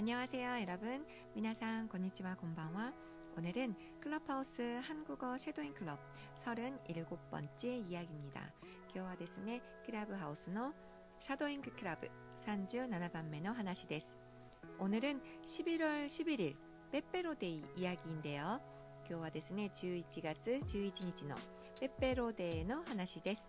안녕하세요, 여러분. 미나상 고니치와 곤방와. 오늘은 클럽하우스 한국어 섀도잉 클럽 37번째 이야기입니다. 교화 데스네 클라브 하우스노 샤도잉 클럽 산주 나나반메노 하나시 데스. 오늘은 11월 11일 빼빼로데이 이야기인데요. 교화 데스네 11月 11日の 빼빼로데이의 話です。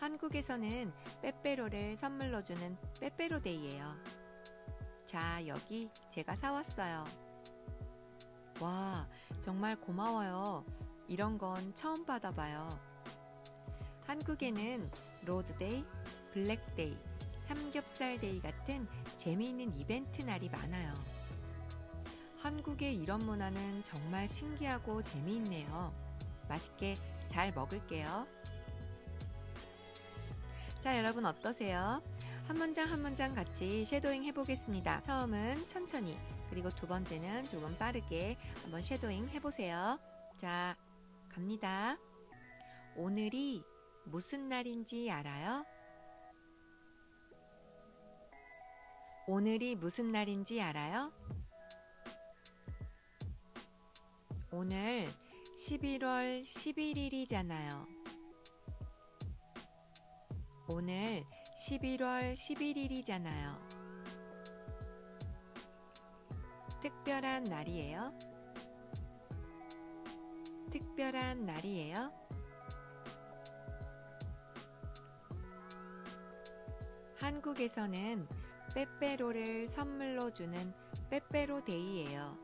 한국에서는 빼빼로를 선물로 주는 빼빼로데이예요. 자, 여기 제가 사왔어요. 와, 정말 고마워요. 이런 건 처음 받아봐요. 한국에는 로즈데이, 블랙데이, 삼겹살데이 같은 재미있는 이벤트 날이 많아요. 한국의 이런 문화는 정말 신기하고 재미있네요. 맛있게 잘 먹을게요. 자, 여러분 어떠세요? 한 문장 한 문장 같이 shadowing 해보겠습니다. 처음은 천천히, 그리고 두 번째는 조금 빠르게 한번 shadowing 해보세요. 자, 갑니다. 오늘이 무슨 날인지 알아요? 오늘이 무슨 날인지 알아요? 오늘 11월 11일이잖아요. 오늘 11월 11일이잖아요. 특별한 날이에요. 특별한 날이에요. 한국에서는 빼빼로를 선물로 주는 빼빼로 데이예요.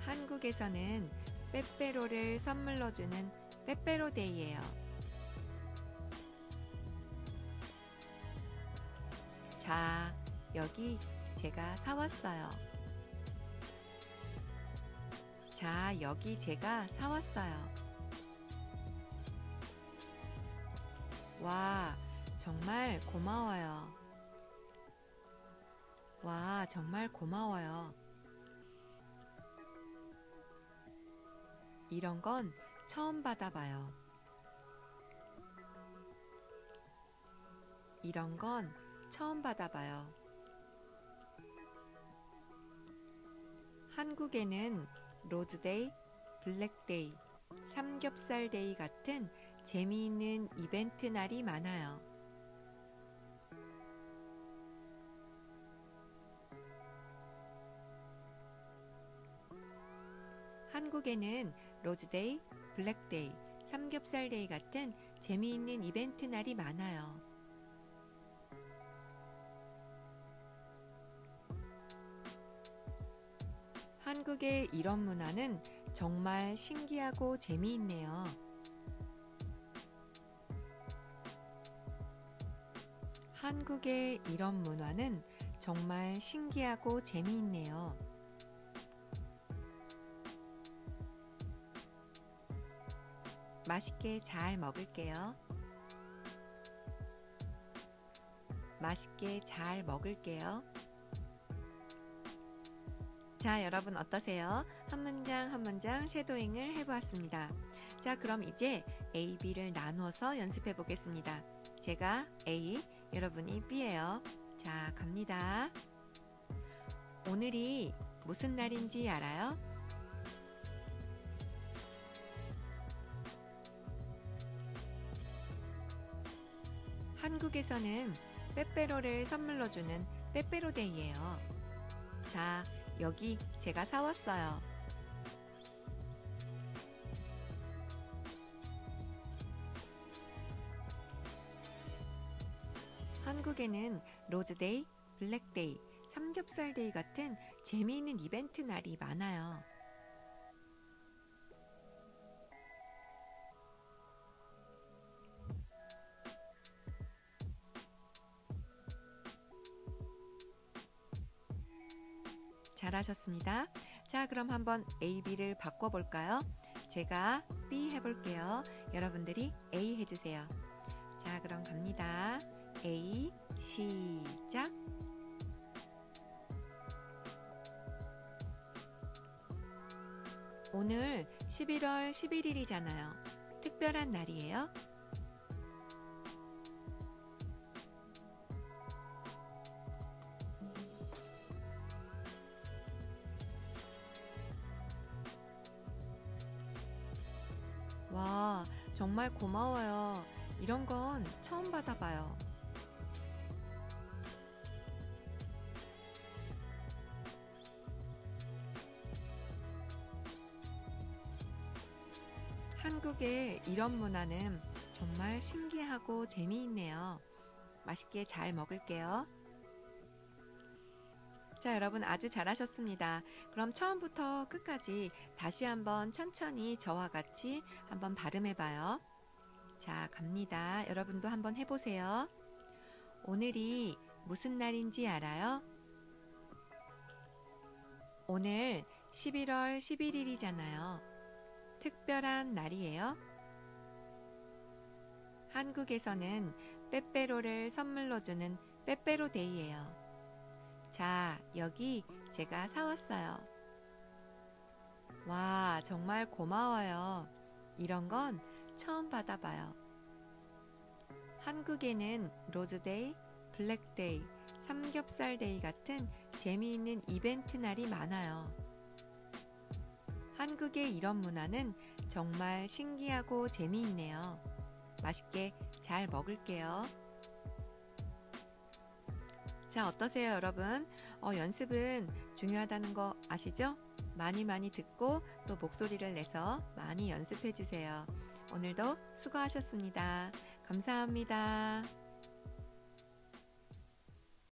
한국에서는 빼빼로를 선물로 주는 빼빼로데이예요. 자, 여기 제가 사왔어요. 자, 여기 제가 사왔어요. 와, 정말 고마워요. 와, 정말 고마워요. 이런 건 처음 받아봐요. 이런 건 처음 받아봐요. 한국에는 로즈데이, 블랙데이, 삼겹살데이 같은 재미있는 이벤트 날이 많아요. 한국에는 로즈데이, 블랙데이, 삼겹살데이 같은 재미있는 이벤트 날이 많아요. 한국의 이런 문화는 정말 신기하고 재미있네요. 한국의 이런 문화는 정말 신기하고 재미있네요. 맛있게 잘 먹을게요. 맛있게 잘 먹을게요. 자, 여러분 어떠세요? 한 문장 한 문장 쉐도잉을 해보았습니다. 자, 그럼 이제 A, B를 나눠서 연습해 보겠습니다. 제가 A, 여러분이 B예요. 자, 갑니다. 오늘이 무슨 날인지 알아요? 한국에서는 빼빼로를 선물로 주는 빼빼로데이예요. 자, 여기 제가 사왔어요. 한국에는 로즈데이, 블랙데이, 삼겹살데이 같은 재미있는 이벤트 날이 많아요. 잘하셨습니다. 자, 그럼 한번 A, B를 바꿔볼까요? 제가 B 해볼게요. 여러분들이 A 해주세요. 자, 그럼 갑니다. A, 시작. 오늘 11월 11일이잖아요. 특별한 날이에요. 정말 고마워요. 이런 건 처음 받아봐요. 한국의 이런 문화는 정말 신기하고 재미있네요. 맛있게 잘 먹을게요. 자, 여러분 아주 잘하셨습니다. 그럼 처음부터 끝까지 다시 한번 천천히 저와 같이 한번 발음해 봐요. 자, 갑니다. 여러분도 한번 해보세요. 오늘이 무슨 날인지 알아요? 오늘 11월 11일이잖아요. 특별한 날이에요. 한국에서는 빼빼로를 선물로 주는 빼빼로 데이예요. 자, 여기 제가 사왔어요. 와, 정말 고마워요. 이런 건 처음 받아봐요. 한국에는 로즈데이, 블랙데이, 삼겹살데이 같은 재미있는 이벤트 날이 많아요. 한국의 이런 문화는 정말 신기하고 재미있네요. 맛있게 잘 먹을게요. 자, 어떠세요, 여러분? 어, 연습은 중요하다는 거 아시죠? 많이 많이 듣고 또 목소리를 내서 많이 연습해 주세요. 오늘도 수고하셨습니다. 감사합니다.